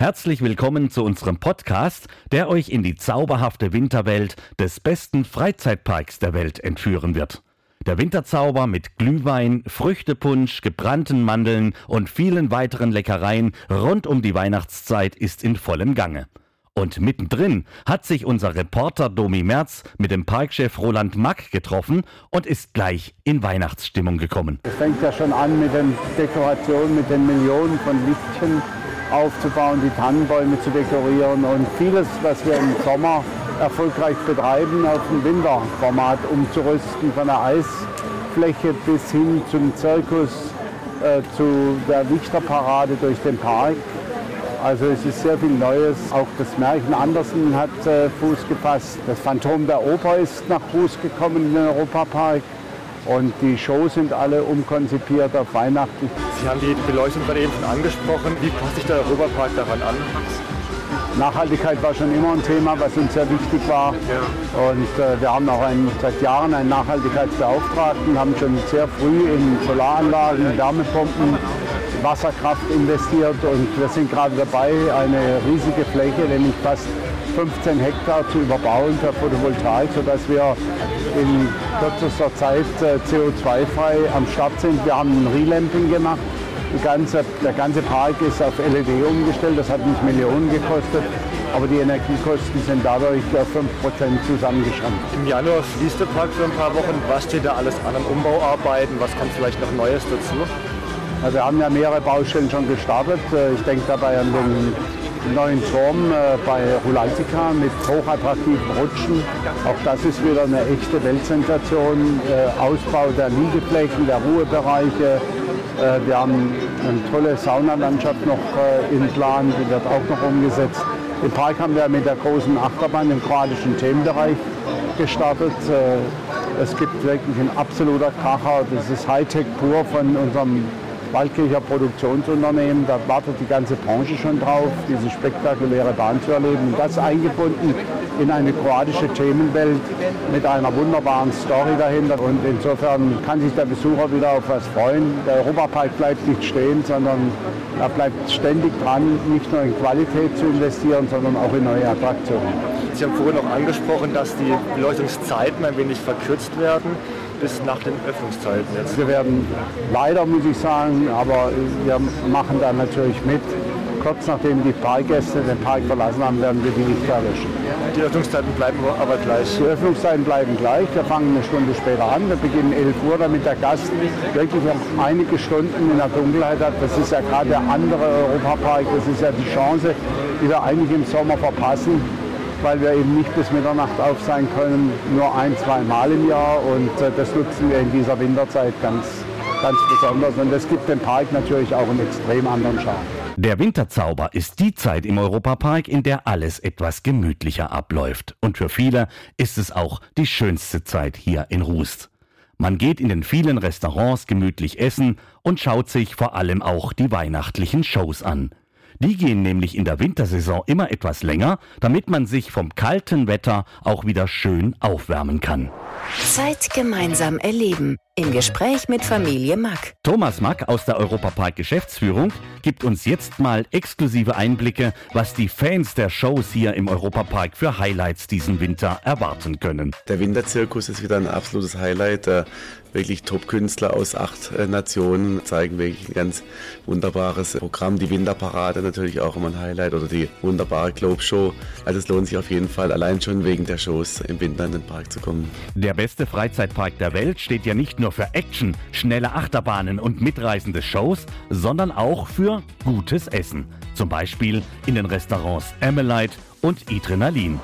Herzlich willkommen zu unserem Podcast, der euch in die zauberhafte Winterwelt des besten Freizeitparks der Welt entführen wird. Der Winterzauber mit Glühwein, Früchtepunsch, gebrannten Mandeln und vielen weiteren Leckereien rund um die Weihnachtszeit ist in vollem Gange. Und mittendrin hat sich unser Reporter Domi Merz mit dem Parkchef Roland Mack getroffen und ist gleich in Weihnachtsstimmung gekommen. Es fängt ja schon an mit den Dekorationen, mit den Millionen von Lichtchen aufzubauen, die Tannenbäume zu dekorieren und vieles, was wir im Sommer erfolgreich betreiben, auf ein Winterformat umzurüsten, von der Eisfläche bis hin zum Zirkus, äh, zu der Lichterparade durch den Park. Also es ist sehr viel Neues. Auch das Märchen Andersen hat äh, Fuß gefasst. Das Phantom der Oper ist nach Fuß gekommen in den Europapark. Und die Shows sind alle umkonzipiert auf Weihnachten. Sie haben die Beleuchtung gerade eben schon angesprochen. Wie passt sich der Europapark daran an? Nachhaltigkeit war schon immer ein Thema, was uns sehr wichtig war. Ja. Und äh, wir haben auch einen, seit Jahren einen Nachhaltigkeitsbeauftragten, haben schon sehr früh in Solaranlagen, Wärmepumpen Wasserkraft investiert und wir sind gerade dabei, eine riesige Fläche, nämlich fast 15 Hektar zu überbauen für Photovoltaik, sodass wir in kürzester Zeit äh, CO2-frei am Start sind. Wir haben ein Relamping gemacht. Ganze, der ganze Park ist auf LED umgestellt. Das hat nicht Millionen gekostet, aber die Energiekosten sind dadurch auf 5% zusammengeschränkt. Im Januar schließt der Park für ein paar Wochen. Was steht da alles an an Umbauarbeiten? Was kommt vielleicht noch Neues dazu? Also wir haben ja mehrere Baustellen schon gestartet. Äh, ich denke dabei an den neuen Turm äh, bei Rulantica mit hochattraktiven Rutschen. Auch das ist wieder eine echte Weltsensation. Äh, Ausbau der Liegeflächen, der Ruhebereiche. Wir haben eine tolle Saunalandschaft noch in Plan, die wird auch noch umgesetzt. Im Park haben wir mit der großen Achterbahn im kroatischen Themenbereich gestartet. Es gibt wirklich ein absoluter Kracher. Das ist Hightech pur von unserem Waldkircher Produktionsunternehmen. Da wartet die ganze Branche schon drauf, diese spektakuläre Bahn zu erleben. Und das eingebunden in eine kroatische Themenwelt mit einer wunderbaren Story dahinter. Und insofern kann sich der Besucher wieder auf was freuen. Der Europapark bleibt nicht stehen, sondern er bleibt ständig dran, nicht nur in Qualität zu investieren, sondern auch in neue Attraktionen. Sie haben vorhin noch angesprochen, dass die Beleuchtungszeiten ein wenig verkürzt werden bis nach den Öffnungszeiten jetzt? Wir werden leider, muss ich sagen, aber wir machen da natürlich mit. Kurz nachdem die Parkgäste den Park verlassen haben, werden wir die nicht erwischen. Die Öffnungszeiten bleiben aber gleich? Die Öffnungszeiten bleiben gleich. Wir fangen eine Stunde später an. Wir beginnen 11 Uhr, damit der Gast wirklich einige Stunden in der Dunkelheit hat. Das ist ja gerade der andere Europapark. Das ist ja die Chance, die wir eigentlich im Sommer verpassen weil wir eben nicht bis Mitternacht auf sein können, nur ein, zwei Mal im Jahr und äh, das nutzen wir in dieser Winterzeit ganz, ganz besonders und das gibt dem Park natürlich auch einen extrem anderen Charme. Der Winterzauber ist die Zeit im Europapark, in der alles etwas gemütlicher abläuft. Und für viele ist es auch die schönste Zeit hier in Rust. Man geht in den vielen Restaurants gemütlich essen und schaut sich vor allem auch die weihnachtlichen Shows an. Die gehen nämlich in der Wintersaison immer etwas länger, damit man sich vom kalten Wetter auch wieder schön aufwärmen kann. Zeit gemeinsam erleben. Im Gespräch mit Familie Mack. Thomas Mack aus der Europapark Geschäftsführung gibt uns jetzt mal exklusive Einblicke, was die Fans der Shows hier im Europapark für Highlights diesen Winter erwarten können. Der Winterzirkus ist wieder ein absolutes Highlight. Äh, wirklich Top-Künstler aus acht äh, Nationen zeigen wirklich ein ganz wunderbares Programm. Die Winterparade natürlich auch immer ein Highlight oder die wunderbare Globe Show. Also es lohnt sich auf jeden Fall allein schon wegen der Shows im Winter in den Park zu kommen. Der beste Freizeitpark der Welt steht ja nicht nur für Action, schnelle Achterbahnen und mitreißende Shows, sondern auch für gutes Essen. Zum Beispiel in den Restaurants Amelite und Adrenalin.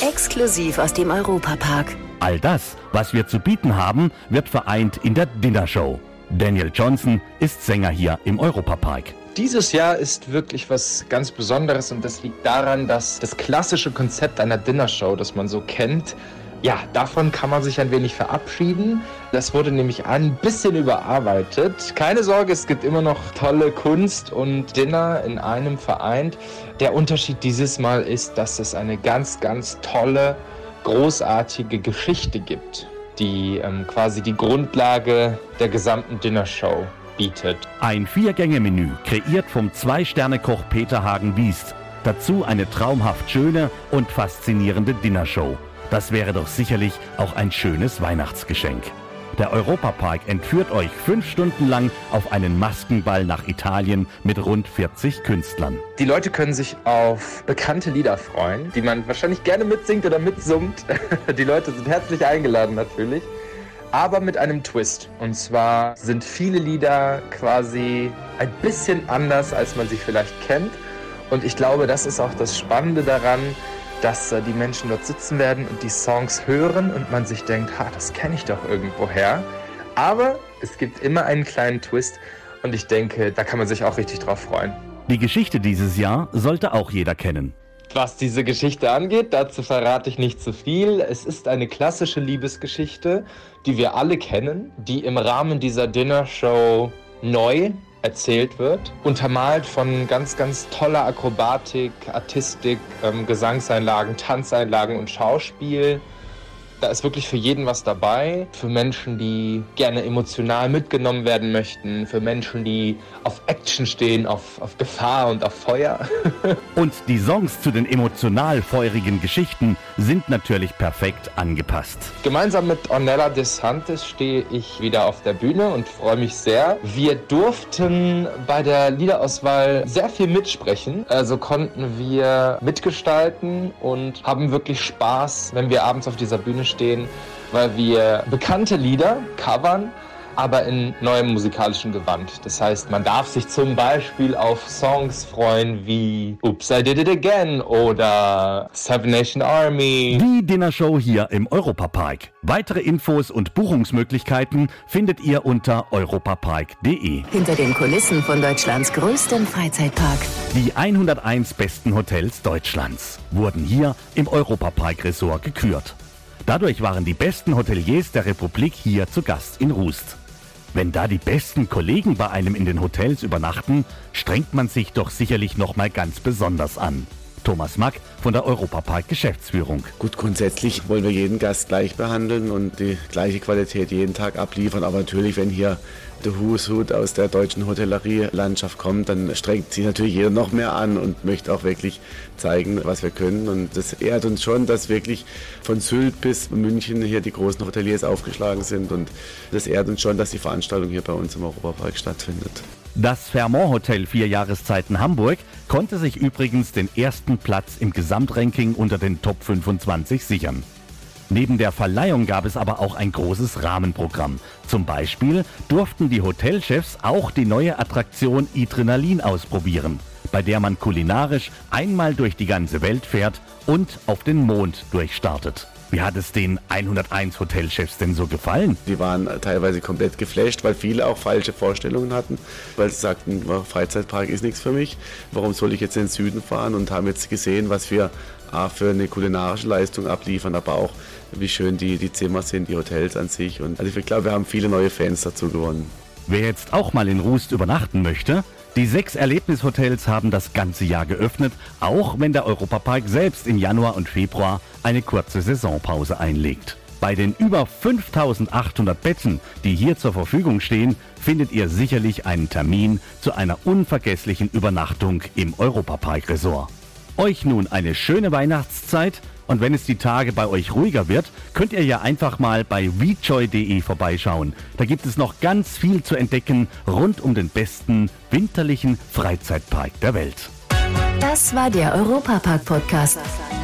Exklusiv aus dem Europapark. All das, was wir zu bieten haben, wird vereint in der Dinnershow. Daniel Johnson ist Sänger hier im Europapark. Dieses Jahr ist wirklich was ganz Besonderes und das liegt daran, dass das klassische Konzept einer Dinnershow, das man so kennt, ja, davon kann man sich ein wenig verabschieden. Das wurde nämlich ein bisschen überarbeitet. Keine Sorge, es gibt immer noch tolle Kunst und Dinner in einem vereint. Der Unterschied dieses Mal ist, dass es eine ganz, ganz tolle, großartige Geschichte gibt, die ähm, quasi die Grundlage der gesamten Dinnershow bietet. Ein Vier-Gänge-Menü, kreiert vom Zwei-Sterne-Koch Peter Hagen-Wiest. Dazu eine traumhaft schöne und faszinierende Dinnershow. Das wäre doch sicherlich auch ein schönes Weihnachtsgeschenk. Der Europapark entführt euch fünf Stunden lang auf einen Maskenball nach Italien mit rund 40 Künstlern. Die Leute können sich auf bekannte Lieder freuen, die man wahrscheinlich gerne mitsingt oder mitsummt. Die Leute sind herzlich eingeladen natürlich, aber mit einem Twist. Und zwar sind viele Lieder quasi ein bisschen anders, als man sie vielleicht kennt. Und ich glaube, das ist auch das Spannende daran, dass äh, die Menschen dort sitzen werden und die Songs hören und man sich denkt, ha, das kenne ich doch irgendwoher. Aber es gibt immer einen kleinen Twist und ich denke, da kann man sich auch richtig drauf freuen. Die Geschichte dieses Jahr sollte auch jeder kennen. Was diese Geschichte angeht, dazu verrate ich nicht zu viel. Es ist eine klassische Liebesgeschichte, die wir alle kennen, die im Rahmen dieser Dinnershow neu erzählt wird, untermalt von ganz, ganz toller Akrobatik, Artistik, ähm, Gesangseinlagen, Tanzeinlagen und Schauspiel. Da ist wirklich für jeden was dabei. Für Menschen, die gerne emotional mitgenommen werden möchten. Für Menschen, die auf Action stehen, auf, auf Gefahr und auf Feuer. und die Songs zu den emotional feurigen Geschichten sind natürlich perfekt angepasst. Gemeinsam mit Ornella DeSantis stehe ich wieder auf der Bühne und freue mich sehr. Wir durften bei der Liederauswahl sehr viel mitsprechen. Also konnten wir mitgestalten und haben wirklich Spaß, wenn wir abends auf dieser Bühne stehen, weil wir bekannte Lieder covern aber in neuem musikalischen Gewand. Das heißt, man darf sich zum Beispiel auf Songs freuen wie Oops, I Did It Again oder Seven Nation Army. Die Dinnershow hier im Europapark. Weitere Infos und Buchungsmöglichkeiten findet ihr unter europapark.de. Hinter den Kulissen von Deutschlands größtem Freizeitpark. Die 101 besten Hotels Deutschlands wurden hier im Europapark Resort gekürt. Dadurch waren die besten Hoteliers der Republik hier zu Gast in Rust. Wenn da die besten Kollegen bei einem in den Hotels übernachten, strengt man sich doch sicherlich nochmal ganz besonders an. Thomas Mack von der Europapark Geschäftsführung. Gut, grundsätzlich wollen wir jeden Gast gleich behandeln und die gleiche Qualität jeden Tag abliefern. Aber natürlich, wenn hier der Who's aus der deutschen Hotellerie-Landschaft kommt, dann strengt sich natürlich jeder noch mehr an und möchte auch wirklich zeigen, was wir können. Und das ehrt uns schon, dass wirklich von Sylt bis München hier die großen Hoteliers aufgeschlagen sind. Und das ehrt uns schon, dass die Veranstaltung hier bei uns im Europapark stattfindet. Das Fairmont Hotel Vier Jahreszeiten Hamburg konnte sich übrigens den ersten Platz im Gesamtranking unter den Top 25 sichern. Neben der Verleihung gab es aber auch ein großes Rahmenprogramm. Zum Beispiel durften die Hotelchefs auch die neue Attraktion Adrenalin ausprobieren, bei der man kulinarisch einmal durch die ganze Welt fährt und auf den Mond durchstartet. Wie hat es den 101 Hotelchefs denn so gefallen? Die waren teilweise komplett geflasht, weil viele auch falsche Vorstellungen hatten, weil sie sagten, Freizeitpark ist nichts für mich. Warum soll ich jetzt in den Süden fahren? Und haben jetzt gesehen, was wir A, für eine kulinarische Leistung abliefern, aber auch wie schön die, die Zimmer sind, die Hotels an sich. Und also ich glaube, wir haben viele neue Fans dazu gewonnen. Wer jetzt auch mal in Rust übernachten möchte, die sechs Erlebnishotels haben das ganze Jahr geöffnet, auch wenn der Europapark selbst im Januar und Februar eine kurze Saisonpause einlegt. Bei den über 5800 Betten, die hier zur Verfügung stehen, findet ihr sicherlich einen Termin zu einer unvergesslichen Übernachtung im Europapark Resort. Euch nun eine schöne Weihnachtszeit und wenn es die Tage bei euch ruhiger wird, könnt ihr ja einfach mal bei wejoy.de vorbeischauen. Da gibt es noch ganz viel zu entdecken rund um den besten winterlichen Freizeitpark der Welt. Das war der Europapark-Podcast.